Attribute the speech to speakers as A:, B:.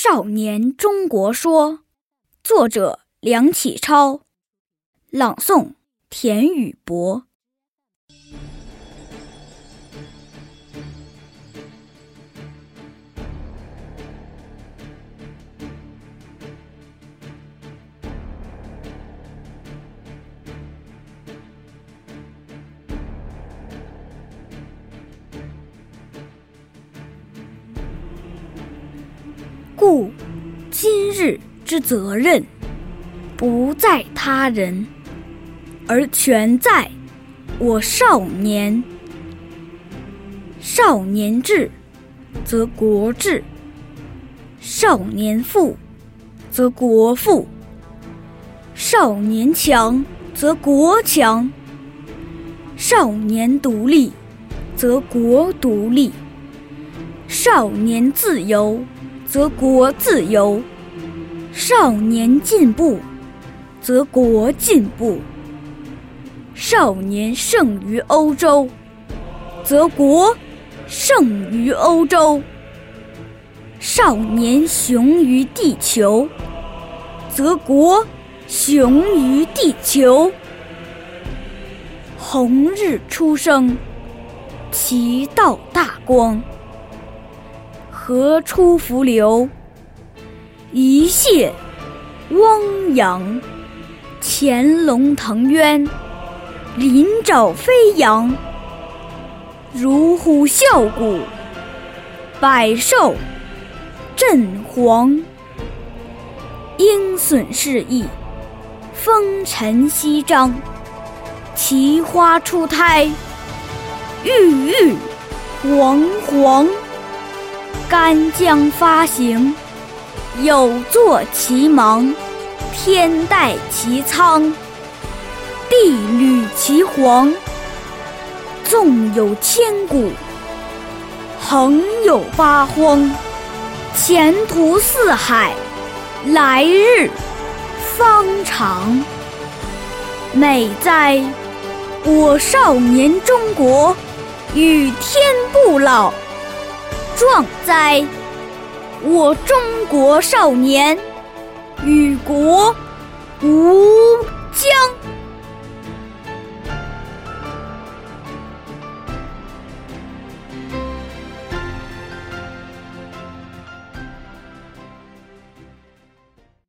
A: 少年中国说》，作者梁启超，朗诵田雨博。故今日之责任，不在他人，而全在我少年。少年智，则国智；少年富，则国富；少年强，则国强；少年独立，则国独立；少年自由。则国自由；少年进步，则国进步；少年胜于欧洲，则国胜于欧洲；少年雄于地球，则国雄于地球。红日初升，其道大光。河出伏流，一泻汪洋；潜龙腾渊，鳞爪飞扬；如虎啸谷，百兽震惶。鹰隼试翼，风尘翕张；奇花初胎，郁郁皇皇。干将发行，有作其芒；天戴其苍，地履其黄。纵有千古，横有八荒。前途似海，来日方长。美哉，我少年中国，与天不老。壮哉，我中国少年，与国无疆。